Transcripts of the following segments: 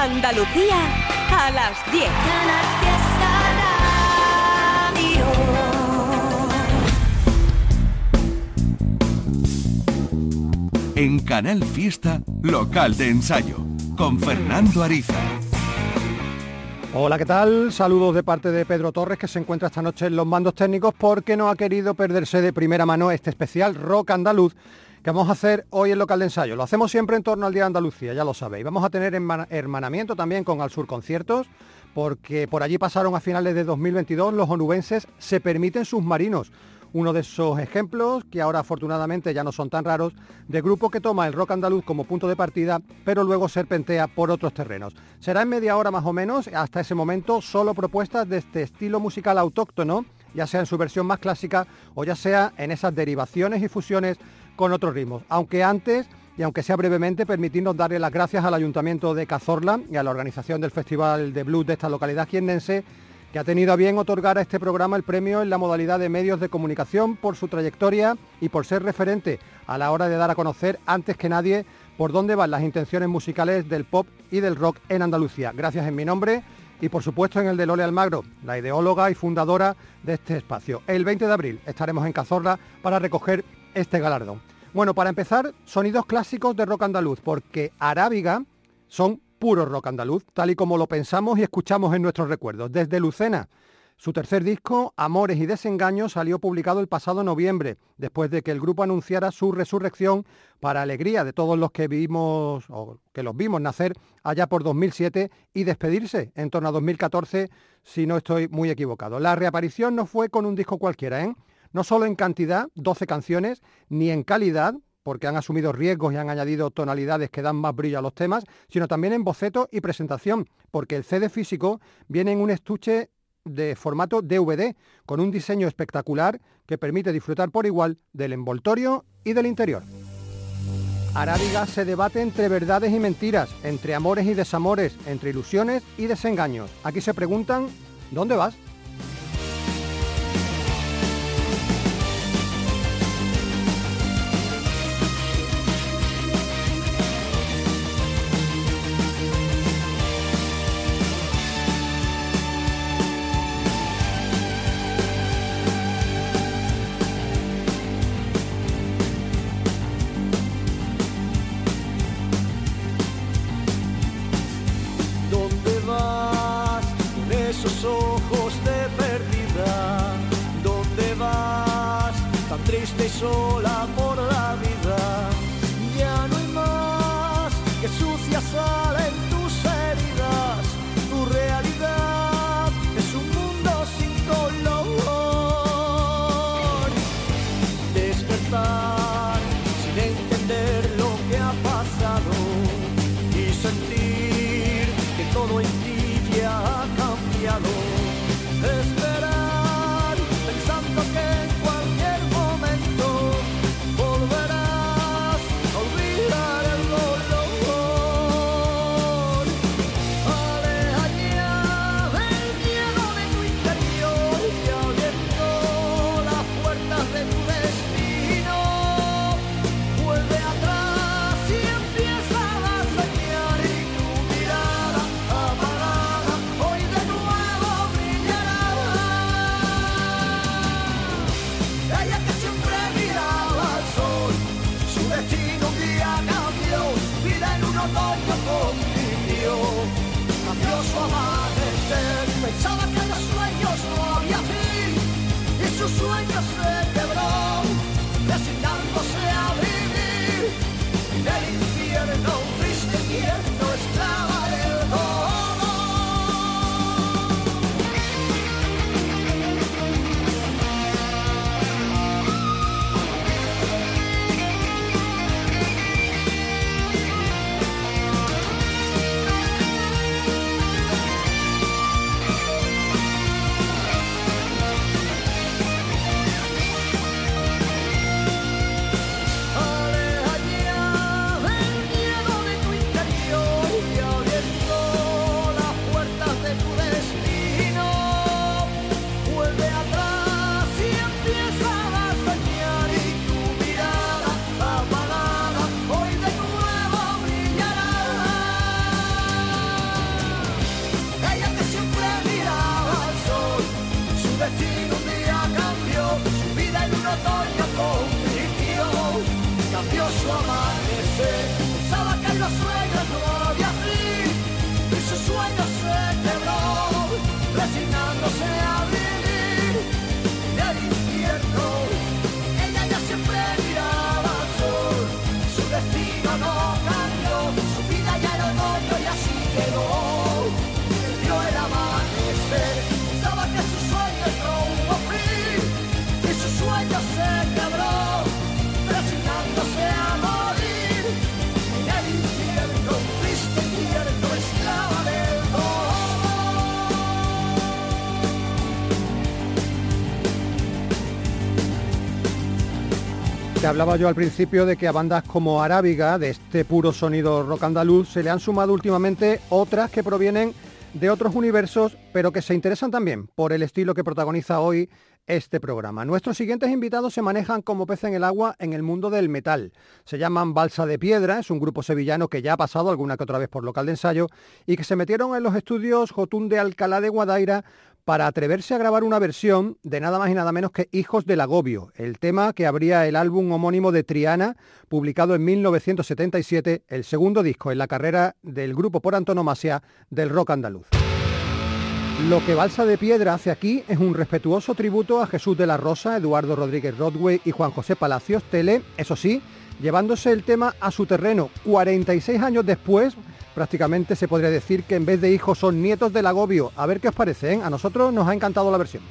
Andalucía a las 10. En Canal Fiesta, local de ensayo, con Fernando Ariza. Hola, ¿qué tal? Saludos de parte de Pedro Torres, que se encuentra esta noche en los mandos técnicos porque no ha querido perderse de primera mano este especial rock andaluz que vamos a hacer hoy en local de ensayo. Lo hacemos siempre en torno al Día de Andalucía, ya lo sabéis. Vamos a tener hermanamiento también con Al Sur Conciertos, porque por allí pasaron a finales de 2022 los onubenses Se Permiten Submarinos, uno de esos ejemplos, que ahora afortunadamente ya no son tan raros, de grupo que toma el rock andaluz como punto de partida, pero luego serpentea por otros terrenos. Será en media hora más o menos, hasta ese momento, solo propuestas de este estilo musical autóctono, ya sea en su versión más clásica o ya sea en esas derivaciones y fusiones con otros ritmos. Aunque antes, y aunque sea brevemente, permitirnos darle las gracias al Ayuntamiento de Cazorla y a la organización del Festival de Blues de esta localidad quiendense, que ha tenido a bien otorgar a este programa el premio en la modalidad de medios de comunicación por su trayectoria y por ser referente a la hora de dar a conocer antes que nadie por dónde van las intenciones musicales del pop y del rock en Andalucía. Gracias en mi nombre y por supuesto en el de Lole Almagro, la ideóloga y fundadora de este espacio. El 20 de abril estaremos en Cazorla para recoger este galardón. Bueno, para empezar, sonidos clásicos de rock andaluz, porque Arábiga son puro rock andaluz, tal y como lo pensamos y escuchamos en nuestros recuerdos. Desde Lucena, su tercer disco, Amores y Desengaños, salió publicado el pasado noviembre, después de que el grupo anunciara su resurrección para alegría de todos los que vimos o que los vimos nacer allá por 2007 y despedirse en torno a 2014, si no estoy muy equivocado. La reaparición no fue con un disco cualquiera, ¿eh? No solo en cantidad, 12 canciones, ni en calidad, porque han asumido riesgos y han añadido tonalidades que dan más brillo a los temas, sino también en boceto y presentación, porque el CD físico viene en un estuche de formato DVD, con un diseño espectacular que permite disfrutar por igual del envoltorio y del interior. Arábiga se debate entre verdades y mentiras, entre amores y desamores, entre ilusiones y desengaños. Aquí se preguntan, ¿dónde vas? Te hablaba yo al principio de que a bandas como Arábiga, de este puro sonido rock andaluz, se le han sumado últimamente otras que provienen de otros universos, pero que se interesan también por el estilo que protagoniza hoy este programa. Nuestros siguientes invitados se manejan como pez en el agua en el mundo del metal. Se llaman Balsa de Piedra, es un grupo sevillano que ya ha pasado alguna que otra vez por local de ensayo y que se metieron en los estudios Jotún de Alcalá de Guadaira para atreverse a grabar una versión de nada más y nada menos que Hijos del Agobio, el tema que abría el álbum homónimo de Triana, publicado en 1977, el segundo disco en la carrera del grupo por antonomasia del rock andaluz. Lo que Balsa de Piedra hace aquí es un respetuoso tributo a Jesús de la Rosa, Eduardo Rodríguez Rodway y Juan José Palacios Tele, eso sí, llevándose el tema a su terreno 46 años después, prácticamente se podría decir que en vez de hijos son nietos del agobio. A ver qué os parece, ¿eh? a nosotros nos ha encantado la versión.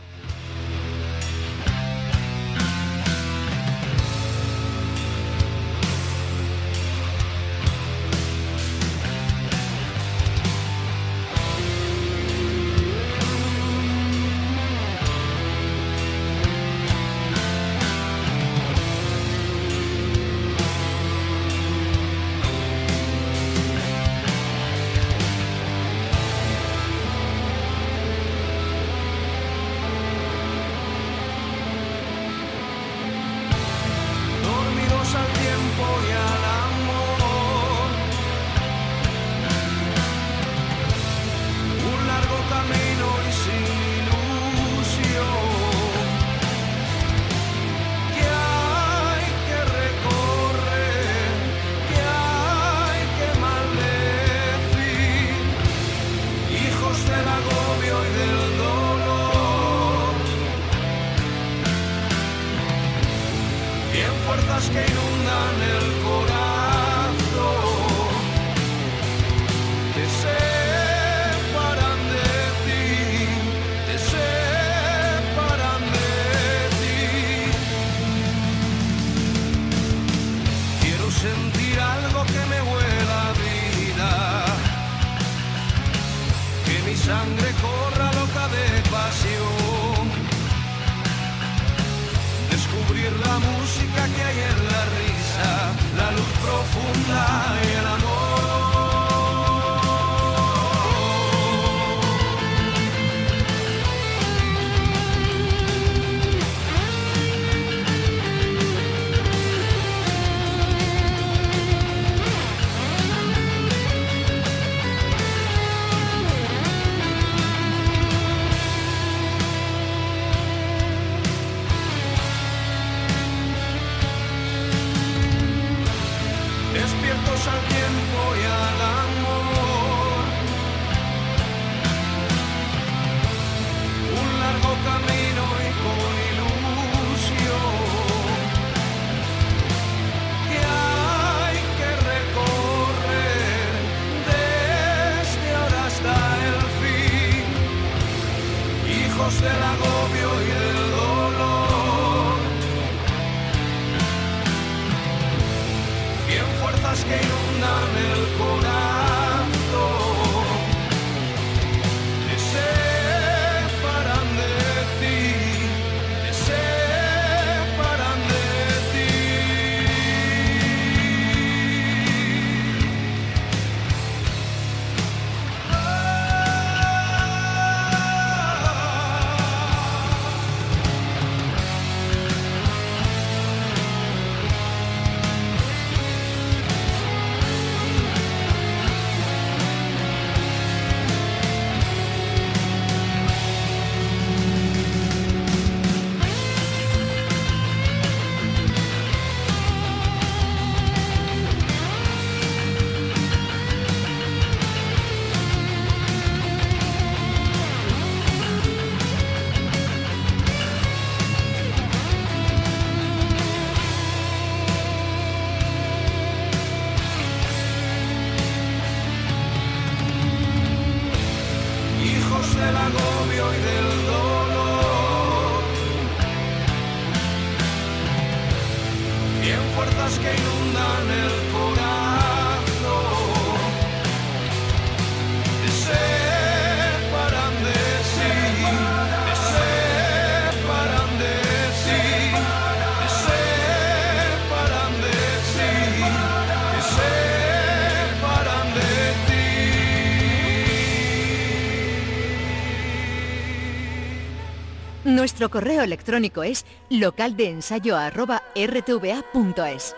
Nuestro correo electrónico es localdeensayo.rtva.es.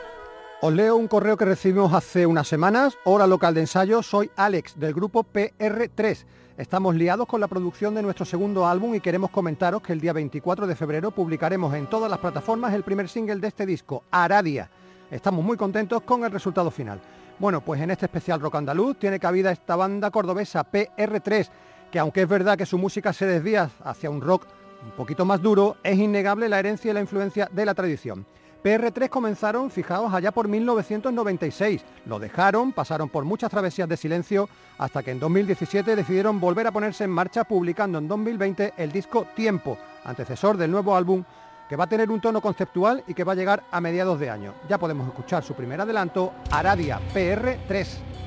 Os leo un correo que recibimos hace unas semanas. Hola local de ensayo, soy Alex del grupo PR3. Estamos liados con la producción de nuestro segundo álbum y queremos comentaros que el día 24 de febrero publicaremos en todas las plataformas el primer single de este disco, Aradia. Estamos muy contentos con el resultado final. Bueno, pues en este especial rock andaluz tiene cabida esta banda cordobesa PR3, que aunque es verdad que su música se desvía hacia un rock un poquito más duro, es innegable la herencia y la influencia de la tradición. PR3 comenzaron, fijaos, allá por 1996. Lo dejaron, pasaron por muchas travesías de silencio, hasta que en 2017 decidieron volver a ponerse en marcha publicando en 2020 el disco Tiempo, antecesor del nuevo álbum, que va a tener un tono conceptual y que va a llegar a mediados de año. Ya podemos escuchar su primer adelanto, Aradia PR3.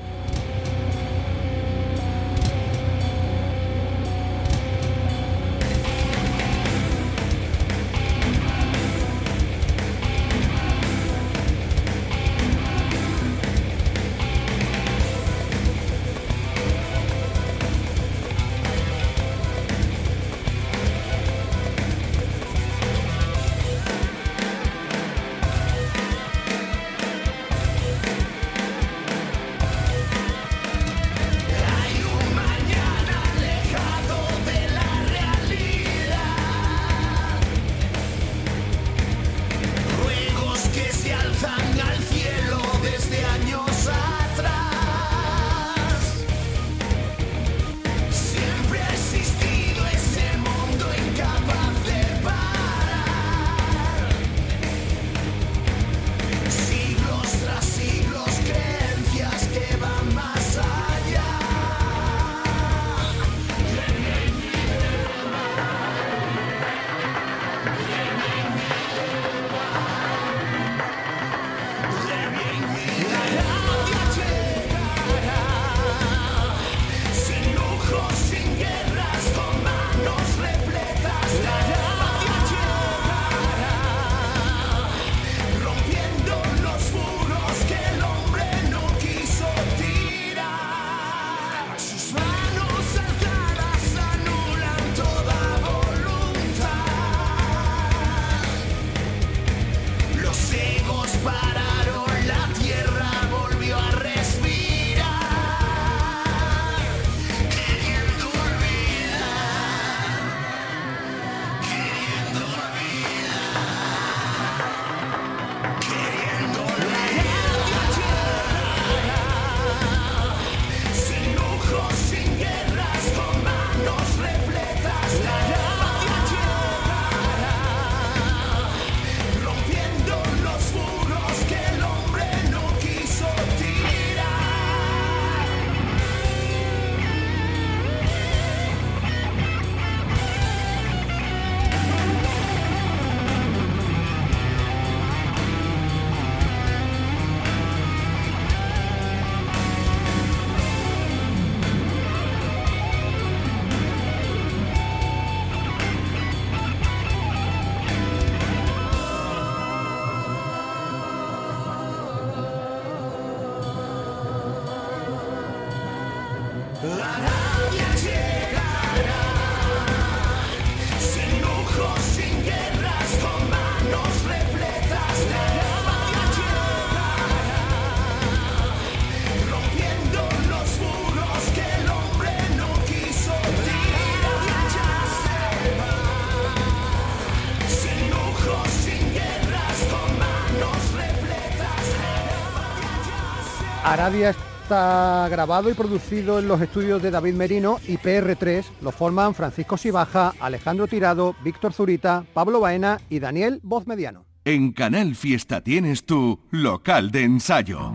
Aradia está grabado y producido en los estudios de David Merino y PR3 lo forman Francisco Sibaja, Alejandro Tirado, Víctor Zurita, Pablo Baena y Daniel Voz Mediano. En Canal Fiesta tienes tu local de ensayo.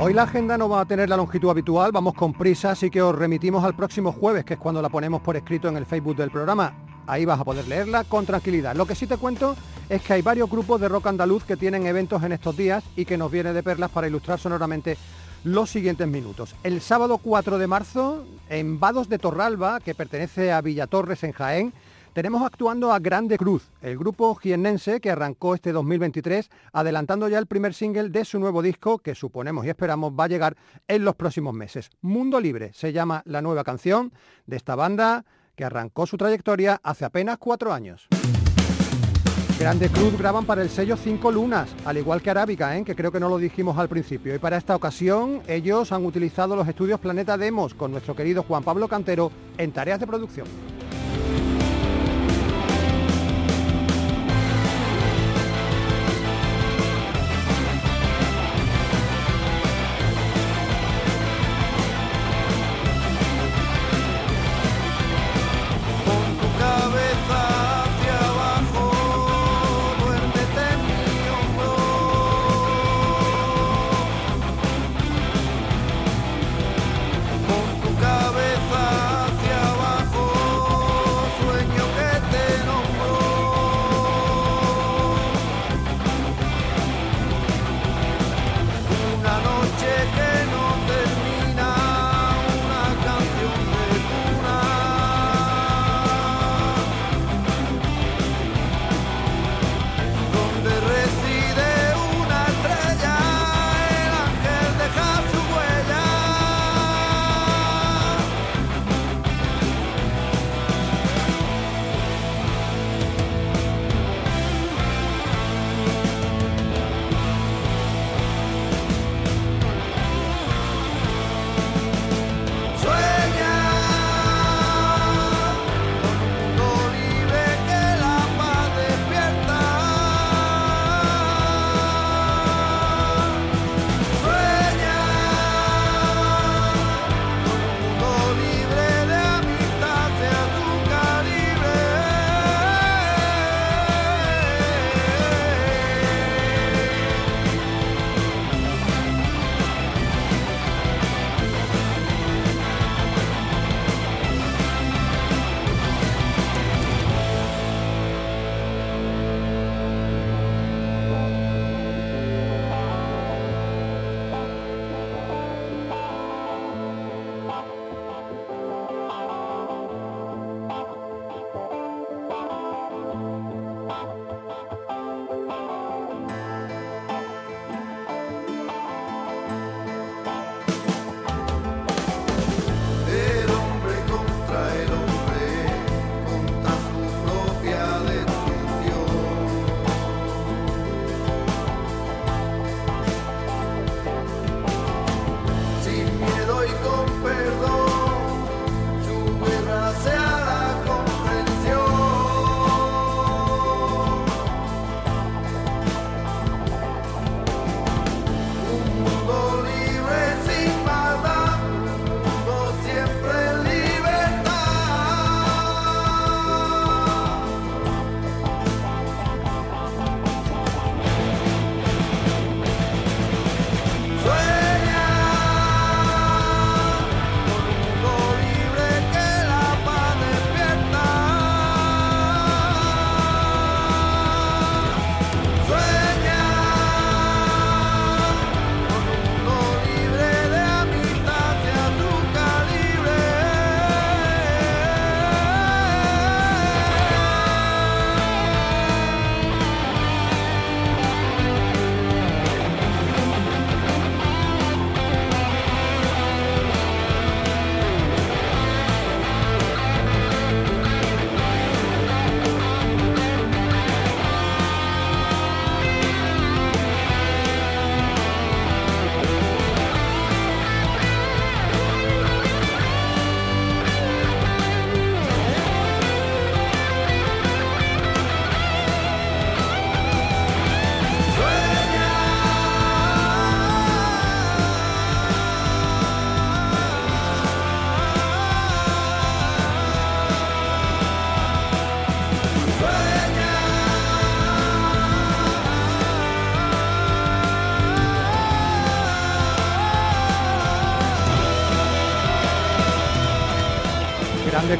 Hoy la agenda no va a tener la longitud habitual, vamos con prisa, así que os remitimos al próximo jueves, que es cuando la ponemos por escrito en el Facebook del programa. Ahí vas a poder leerla con tranquilidad. Lo que sí te cuento es que hay varios grupos de rock andaluz que tienen eventos en estos días y que nos viene de perlas para ilustrar sonoramente los siguientes minutos. El sábado 4 de marzo, en Vados de Torralba, que pertenece a Villatorres en Jaén, tenemos actuando a Grande Cruz, el grupo jiennense que arrancó este 2023, adelantando ya el primer single de su nuevo disco, que suponemos y esperamos va a llegar en los próximos meses. Mundo Libre se llama la nueva canción de esta banda que arrancó su trayectoria hace apenas cuatro años. Grande Cruz graban para el sello Cinco Lunas, al igual que Arábica, ¿eh? que creo que no lo dijimos al principio. Y para esta ocasión ellos han utilizado los estudios Planeta Demos con nuestro querido Juan Pablo Cantero en tareas de producción.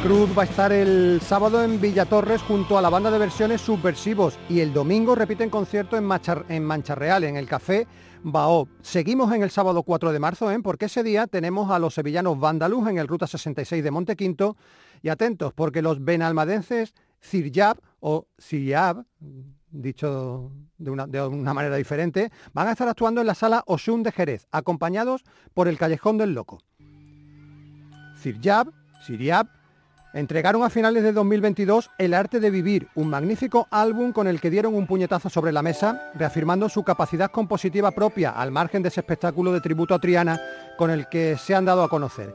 Cruz va a estar el sábado en Villatorres junto a la banda de versiones Subversivos y el domingo repiten concierto en, en Mancha Real, en el Café Bao. Seguimos en el sábado 4 de marzo, ¿eh? porque ese día tenemos a los sevillanos Vandaluz en el Ruta 66 de Montequinto y atentos, porque los benalmadenses Ciryab o Ciryab, dicho de una, de una, manera diferente, van a estar actuando en la sala Osun de Jerez, acompañados por el Callejón del Loco. Ciryab, Siriab entregaron a finales de 2022 El arte de vivir, un magnífico álbum con el que dieron un puñetazo sobre la mesa, reafirmando su capacidad compositiva propia al margen de ese espectáculo de tributo a Triana con el que se han dado a conocer.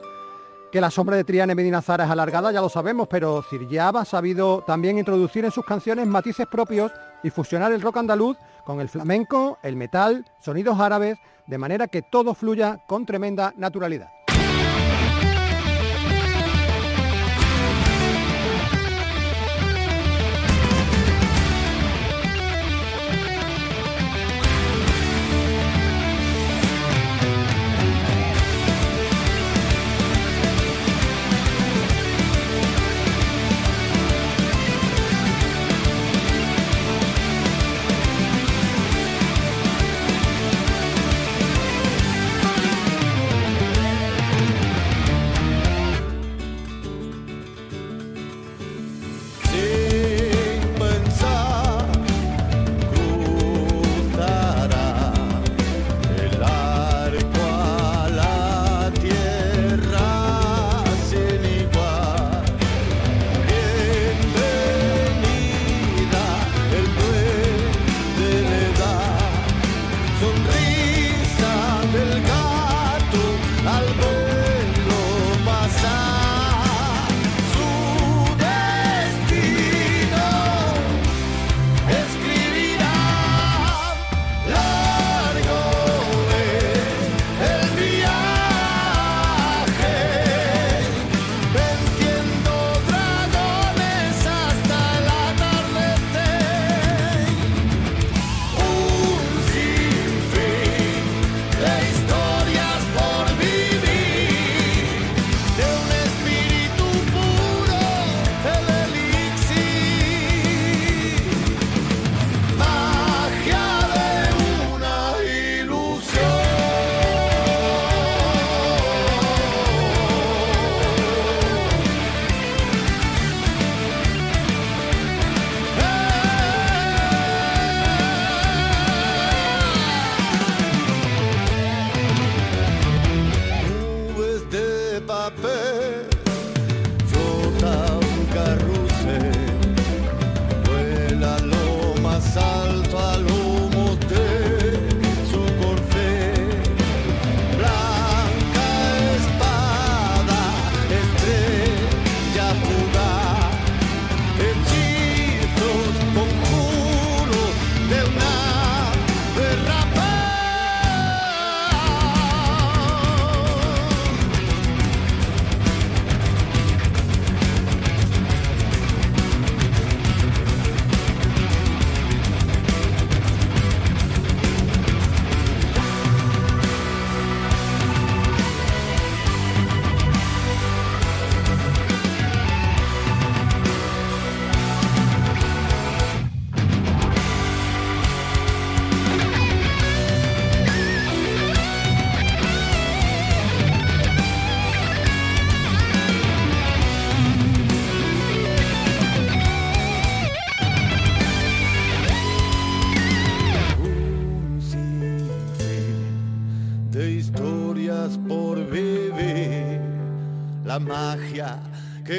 Que la sombra de Triana y Medina Zara es alargada ya lo sabemos, pero Ciryab ha sabido también introducir en sus canciones matices propios y fusionar el rock andaluz con el flamenco, el metal, sonidos árabes, de manera que todo fluya con tremenda naturalidad.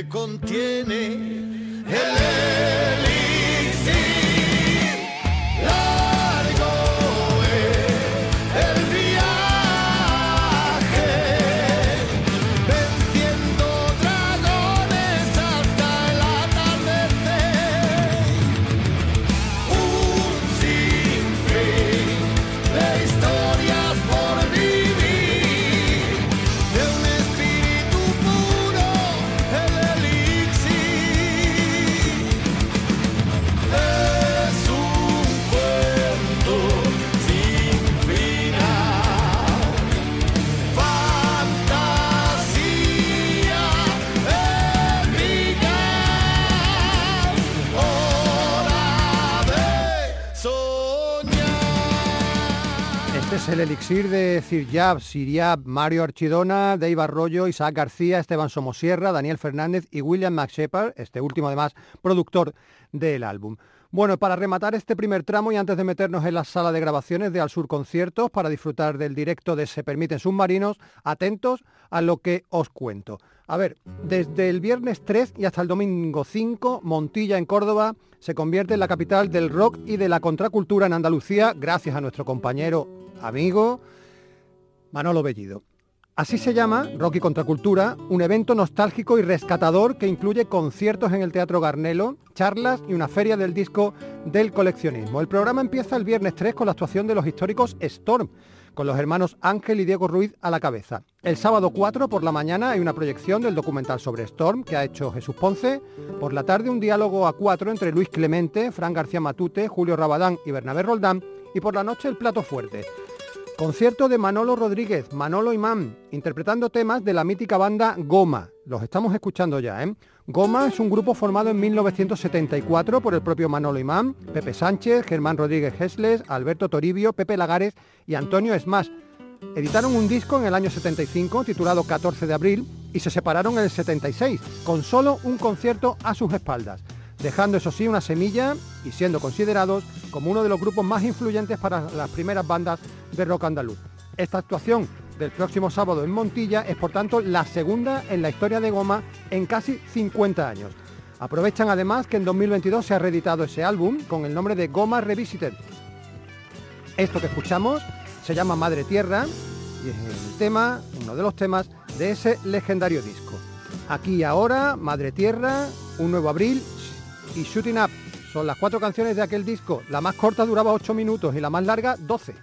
Contiene el elixir de Ciryab, Siriab, Mario Archidona, Dave Arroyo, Isaac García, Esteban Somosierra, Daniel Fernández y William McShepard, este último además productor del álbum. Bueno, para rematar este primer tramo y antes de meternos en la sala de grabaciones de Al Sur Conciertos para disfrutar del directo de Se Permiten Submarinos, atentos a lo que os cuento. A ver, desde el viernes 3 y hasta el domingo 5, Montilla en Córdoba se convierte en la capital del rock y de la contracultura en Andalucía gracias a nuestro compañero, amigo Manolo Bellido. Así se llama Rock y Contracultura, un evento nostálgico y rescatador que incluye conciertos en el Teatro Garnelo, charlas y una feria del disco del coleccionismo. El programa empieza el viernes 3 con la actuación de los históricos Storm, con los hermanos Ángel y Diego Ruiz a la cabeza. El sábado 4 por la mañana hay una proyección del documental sobre Storm que ha hecho Jesús Ponce. Por la tarde un diálogo a cuatro entre Luis Clemente, Fran García Matute, Julio Rabadán y Bernabé Roldán. Y por la noche el plato fuerte. Concierto de Manolo Rodríguez, Manolo Imán, interpretando temas de la mítica banda Goma. Los estamos escuchando ya, ¿eh? Goma es un grupo formado en 1974 por el propio Manolo Imán, Pepe Sánchez, Germán Rodríguez Hesles, Alberto Toribio, Pepe Lagares y Antonio Esmas. Editaron un disco en el año 75 titulado 14 de abril y se separaron en el 76, con solo un concierto a sus espaldas dejando eso sí una semilla y siendo considerados como uno de los grupos más influyentes para las primeras bandas de rock andaluz. Esta actuación del próximo sábado en Montilla es por tanto la segunda en la historia de Goma en casi 50 años. Aprovechan además que en 2022 se ha reeditado ese álbum con el nombre de Goma Revisited. Esto que escuchamos se llama Madre Tierra y es el tema, uno de los temas de ese legendario disco. Aquí y ahora, Madre Tierra, un nuevo abril y Shooting Up. Son las cuatro canciones de aquel disco. La más corta duraba 8 minutos y la más larga 12.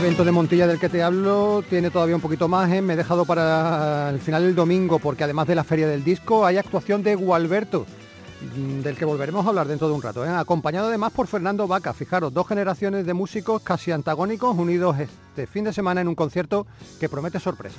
Evento de Montilla del que te hablo tiene todavía un poquito más, ¿eh? me he dejado para el final del domingo porque además de la feria del disco hay actuación de Gualberto, mm, del que volveremos a hablar dentro de un rato, ¿eh? acompañado además por Fernando Vaca, fijaros, dos generaciones de músicos casi antagónicos unidos este fin de semana en un concierto que promete sorpresa.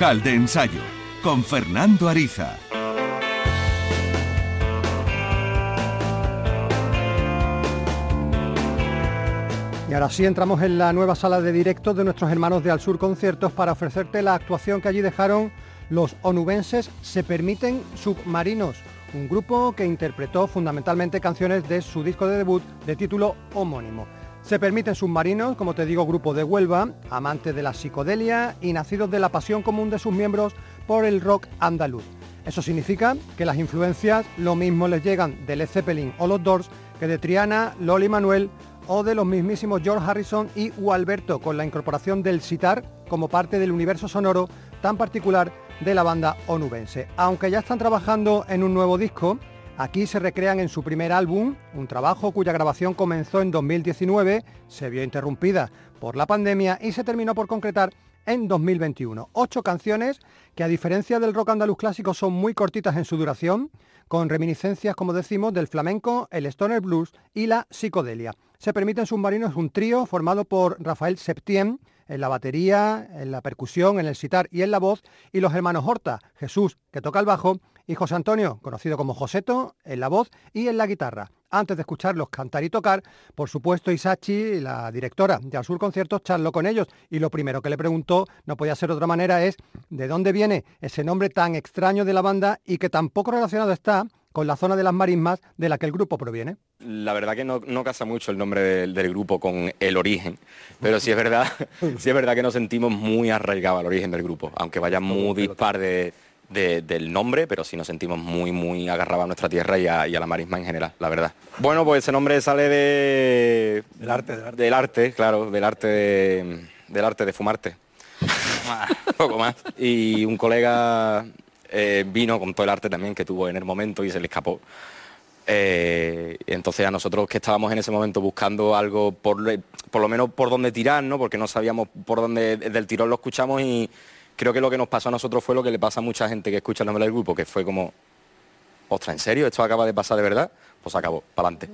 Local de ensayo con Fernando Ariza. Y ahora sí entramos en la nueva sala de directo de nuestros hermanos de Al Sur Conciertos para ofrecerte la actuación que allí dejaron los onubenses Se Permiten Submarinos, un grupo que interpretó fundamentalmente canciones de su disco de debut de título homónimo. Se permiten submarinos, como te digo, grupo de Huelva, amantes de la psicodelia y nacidos de la pasión común de sus miembros por el rock andaluz. Eso significa que las influencias lo mismo les llegan de Led Zeppelin o los Doors que de Triana, Loli Manuel o de los mismísimos George Harrison y Alberto, con la incorporación del sitar como parte del universo sonoro tan particular de la banda onubense. Aunque ya están trabajando en un nuevo disco, aquí se recrean en su primer álbum, un trabajo cuya grabación comenzó en 2019, se vio interrumpida por la pandemia y se terminó por concretar en 2021. Ocho canciones que a diferencia del rock andaluz clásico son muy cortitas en su duración, con reminiscencias, como decimos, del flamenco, el stoner blues y la psicodelia. Se permiten submarinos un trío formado por Rafael Septien en la batería, en la percusión, en el sitar y en la voz, y los hermanos Horta, Jesús, que toca el bajo, y José Antonio, conocido como Joseto, en la voz y en la guitarra. Antes de escucharlos cantar y tocar, por supuesto Isachi, la directora de Azul Conciertos, charló con ellos y lo primero que le preguntó, no podía ser de otra manera, es de dónde viene ese nombre tan extraño de la banda y que tampoco relacionado está con la zona de las marismas de la que el grupo proviene. La verdad que no, casa mucho el nombre del, grupo con el origen, pero sí es verdad, sí es verdad que nos sentimos muy arraigados al origen del grupo, aunque vaya muy dispar de, del nombre, pero sí nos sentimos muy, muy agarrados a nuestra tierra y a, la marisma en general, la verdad. Bueno, pues ese nombre sale de... Del arte, del arte. claro, del arte de, del arte de fumarte. poco más. Y un colega eh, vino con todo el arte también que tuvo en el momento y se le escapó. Eh, entonces a nosotros que estábamos en ese momento buscando algo por, por lo menos por dónde tirar, ¿no? porque no sabíamos por dónde del tirón lo escuchamos y creo que lo que nos pasó a nosotros fue lo que le pasa a mucha gente que escucha el nombre del grupo, que fue como, ostras, ¿en serio? ¿Esto acaba de pasar de verdad? Pues acabó, para adelante.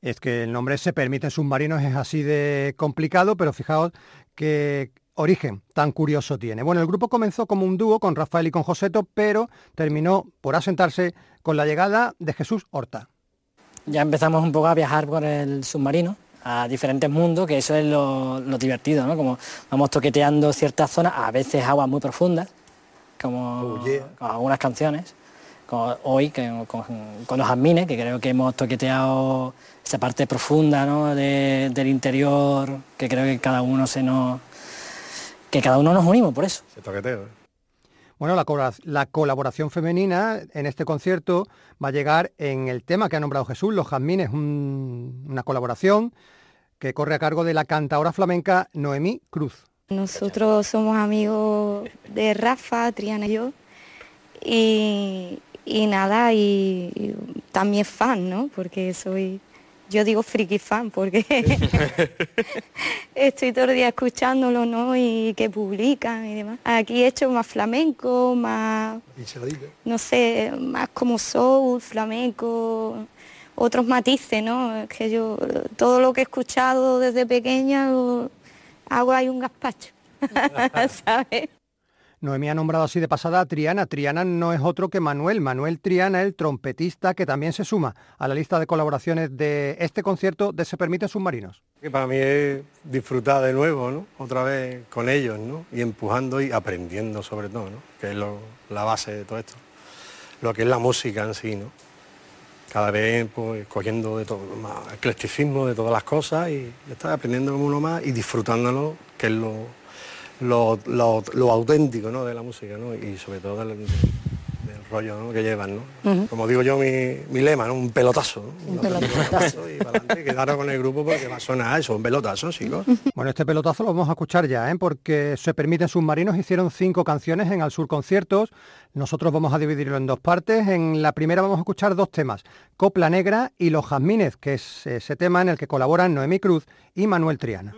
Es que el nombre se permite en submarinos es así de complicado, pero fijaos que origen tan curioso tiene. Bueno, el grupo comenzó como un dúo con Rafael y con Joseto, pero terminó por asentarse con la llegada de Jesús Horta. Ya empezamos un poco a viajar por el submarino, a diferentes mundos, que eso es lo, divertido, ¿no? Como vamos toqueteando ciertas zonas, a veces aguas muy profundas, como, oh, algunas canciones, como hoy con, los admines, que creo que hemos toqueteado esa parte profunda ¿no? del interior, que creo que cada uno se nos que cada uno nos unimos por eso. ¿eh? Bueno, la, colaboración femenina en este concierto va a llegar en el tema que ha nombrado Jesús, Los Jazmines, una colaboración que corre a cargo de la cantadora flamenca Noemí Cruz. Nosotros somos amigos de Rafa, Triana y yo, y, nada, y, también fan, ¿no? Porque soy yo digo friki fan porque estoy todo el día escuchándolo, ¿no? Y que publican y demás. Aquí he hecho más flamenco, más, no sé, más como soul, flamenco, otros matices, ¿no? que yo todo lo que he escuchado desde pequeña hago ahí un gazpacho, ¿sabes? Noemí ha nombrado así de pasada a Triana. Triana no es otro que Manuel. Manuel Triana, el trompetista que también se suma a la lista de colaboraciones de este concierto de Se Permite Submarinos. Que para mí es disfrutar de nuevo, ¿no? Otra vez con ellos, ¿no? Y empujando y aprendiendo sobre todo, ¿no? Que es la base de todo esto. Lo que es la música en sí, ¿no? Cada vez pues, cogiendo de todo, más eclecticismo de todas las cosas y aprendiendo uno más y disfrutándolo, que es lo, lo, lo, auténtico ¿no? de la música ¿no? y sobre todo del, rollo ¿no? que llevan. ¿no? Como digo yo, mi, mi lema, ¿no? un pelotazo. Un pelotazo. y para adelante, quedaron con el grupo porque va a sonar eso, un pelotazo, chicos. Bueno, este pelotazo lo vamos a escuchar ya, ¿eh? porque se permiten submarinos, hicieron cinco canciones en Al Sur Conciertos. Nosotros vamos a dividirlo en dos partes. En la primera vamos a escuchar dos temas, Copla Negra y Los Jazmines, que es ese tema en el que colaboran Noemí Cruz y Manuel Triana.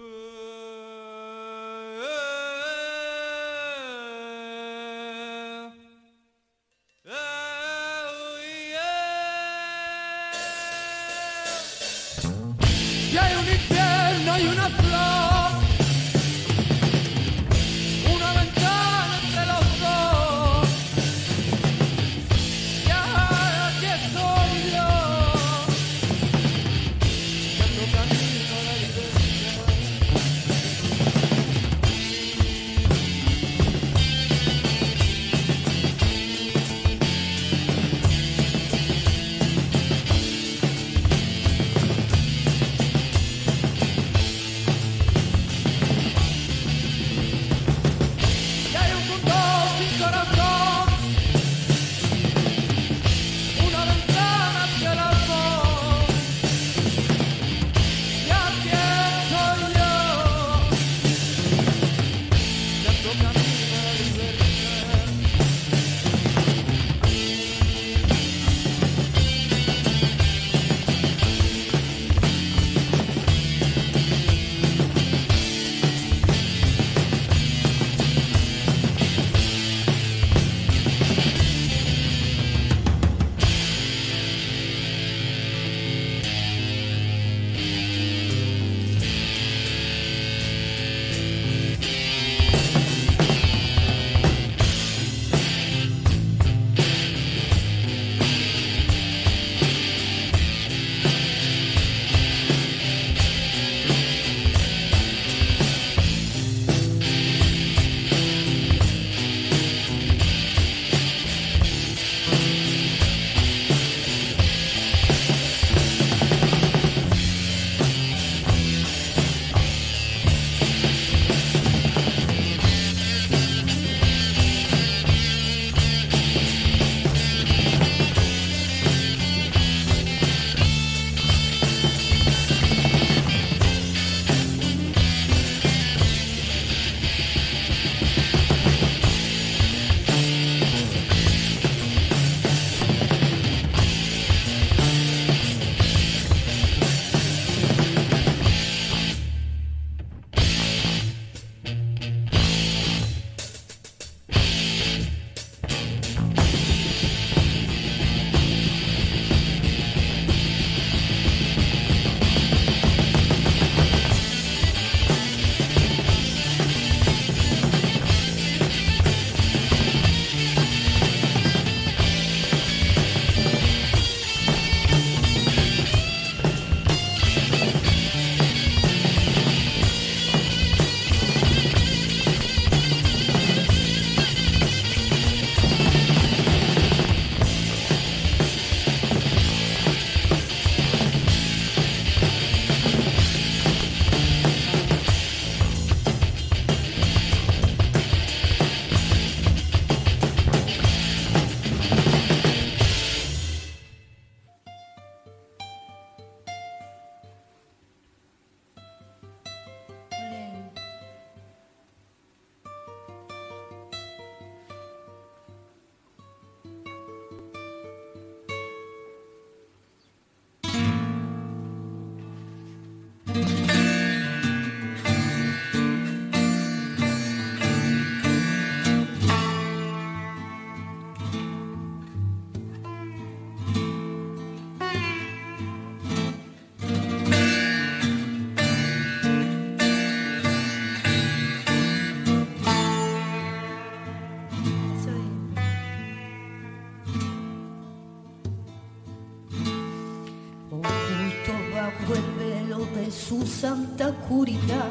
De su santa oscuridad.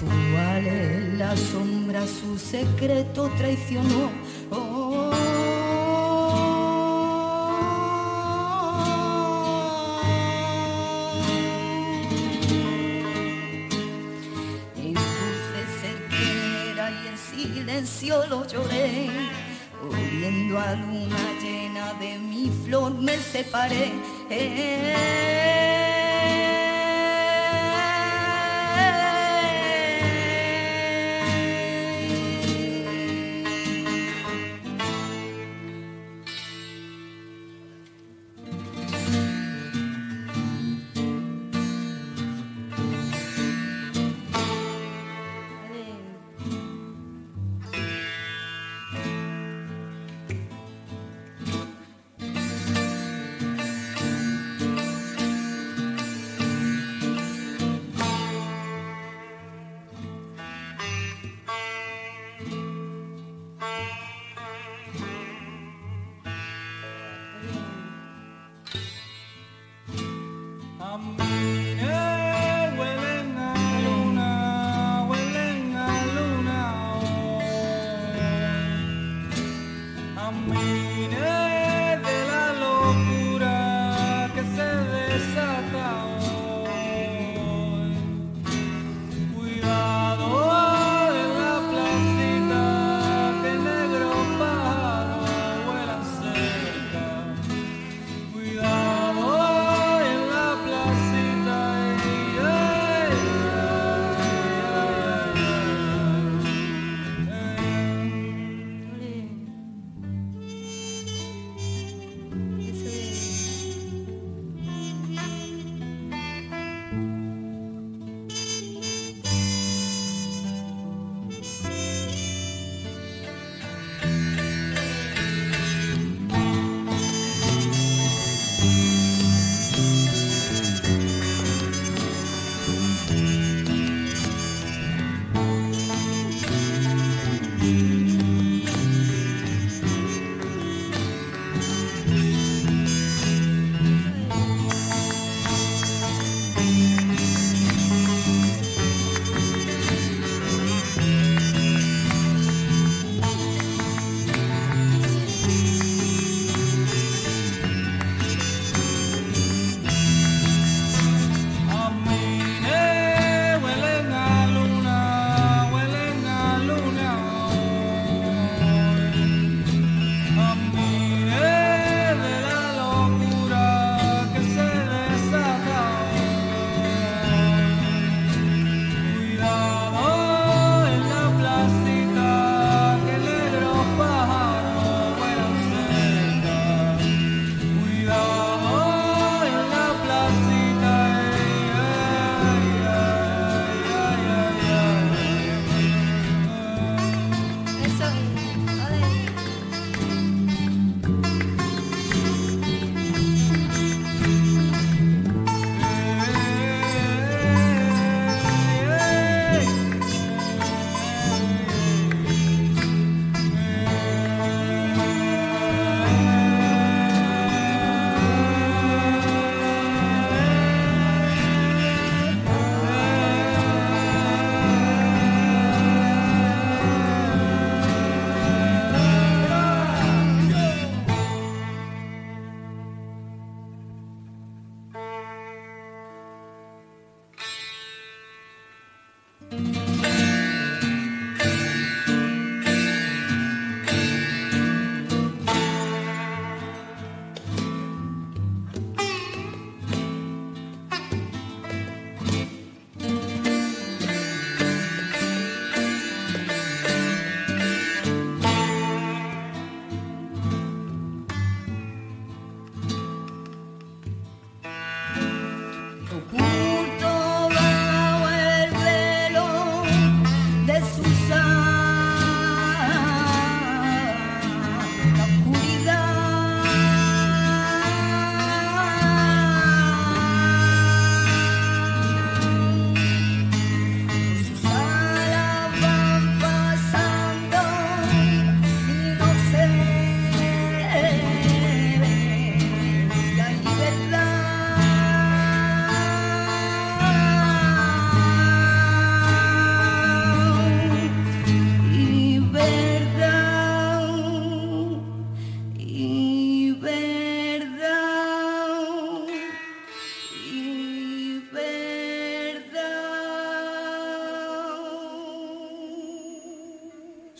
Y la sombra su secreto traicionó. Oh, y y en silencio lo lloré. Oliendo a luna llena de mi flor me separé.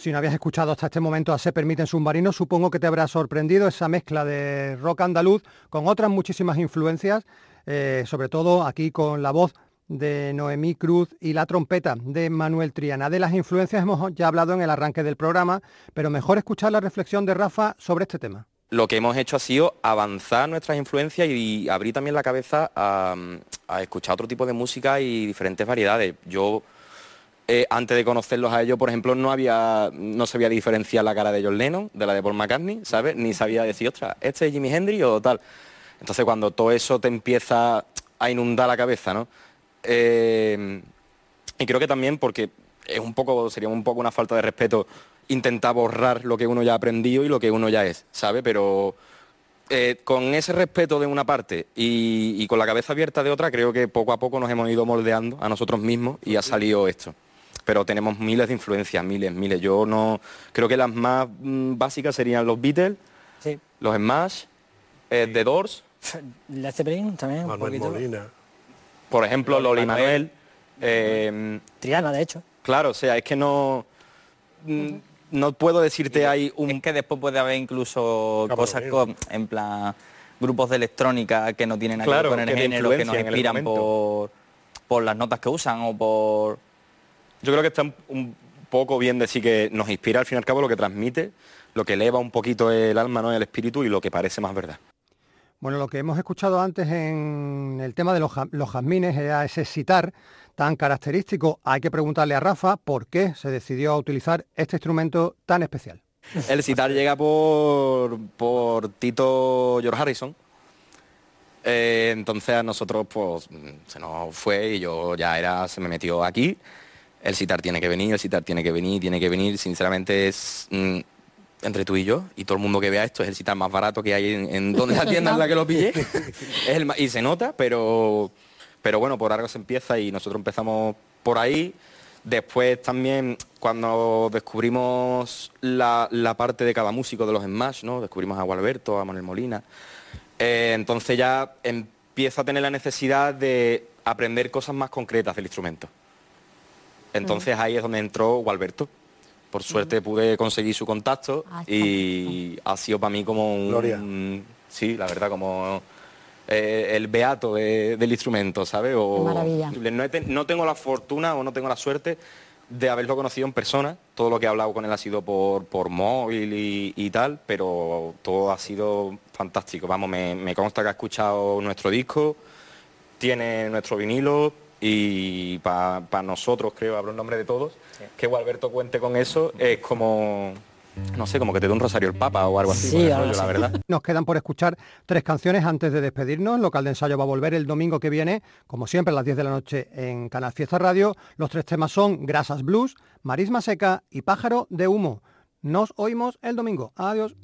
Si no habías escuchado hasta este momento a Se Permiten Submarinos, supongo que te habrá sorprendido esa mezcla de rock andaluz con otras muchísimas influencias, eh, sobre todo aquí con la voz de Noemí Cruz y la trompeta de Manuel Triana. De las influencias hemos ya hablado en el arranque del programa, pero mejor escuchar la reflexión de Rafa sobre este tema. Lo que hemos hecho ha sido avanzar nuestras influencias y abrir también la cabeza a, escuchar otro tipo de música y diferentes variedades. Yo, eh, antes de conocerlos a ellos, por ejemplo, no había, no sabía diferenciar la cara de John Lennon de la de Paul McCartney, ¿sabes? Ni sabía decir, ostras, este es Jimi Hendrix o tal. Entonces cuando todo eso te empieza a inundar la cabeza, ¿no? Eh, y creo que también porque es un poco, sería un poco una falta de respeto intentar borrar lo que uno ya ha aprendido y lo que uno ya es, ¿sabe? Pero eh, con ese respeto de una parte y, con la cabeza abierta de otra, creo que poco a poco nos hemos ido moldeando a nosotros mismos y ha salido esto. Pero tenemos miles de influencias, miles, miles. Yo no creo que las más mm, básicas serían los Beatles, los Smash, eh, The Doors, Led Zeppelin también. Manuel Molina por ejemplo, Loli Manuel. Eh, Triana, de hecho. Claro, o sea, es que no... Mm, no puedo decirte hay un... Es que después puede haber incluso cosas en plan grupos de electrónica que no tienen nada que ver con el género, que nos inspiran por, por las notas que usan o por... Yo creo que está un poco bien decir que nos inspira al fin y al cabo lo que transmite, lo que eleva un poquito el alma, ¿no? el espíritu y lo que parece más verdad. Bueno, lo que hemos escuchado antes en el tema de los, jazmines era ese citar tan característico. Hay que preguntarle a Rafa por qué se decidió a utilizar este instrumento tan especial. El citar llega por, por Tito George Harrison. Eh, entonces a nosotros pues se nos fue y yo ya era, se me metió aquí. El citar tiene que venir, el citar tiene que venir, tiene que venir. Sinceramente es mm, entre tú y yo, y todo el mundo que vea esto, es el citar más barato que hay en, donde la tienda en la que lo pillé. y se nota, pero, pero bueno, por algo se empieza y nosotros empezamos por ahí. Después también cuando descubrimos la, parte de cada músico de los Smash, ¿no? Descubrimos a Gualberto, a Manuel Molina. Eh, entonces ya empiezo a tener la necesidad de aprender cosas más concretas del instrumento. Entonces ahí es donde entró Gualberto por suerte pude conseguir su contacto ah, y ha sido para mí como un... Sí, la verdad, como eh, el beato del instrumento, ¿sabes? O, Maravilla. No, tengo la fortuna o no tengo la suerte de haberlo conocido en persona. Todo lo que he hablado con él ha sido por, por móvil y, tal, pero todo ha sido fantástico. Vamos, me, consta que ha escuchado nuestro disco, tiene nuestro vinilo y para nosotros, creo, hablo en nombre de todos, que Gualberto cuente con eso es como no sé, como que te dé un rosario el Papa o algo así. Sí, la verdad. Nos quedan por escuchar tres canciones antes de despedirnos. Local de ensayo va a volver el domingo que viene, como siempre, a las 10 de la noche en Canal Fiesta Radio. Los tres temas son Grasas Blues, Marisma Seca y Pájaro de Humo. Nos oímos el domingo. Adiós.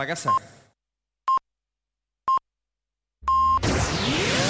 Para casa.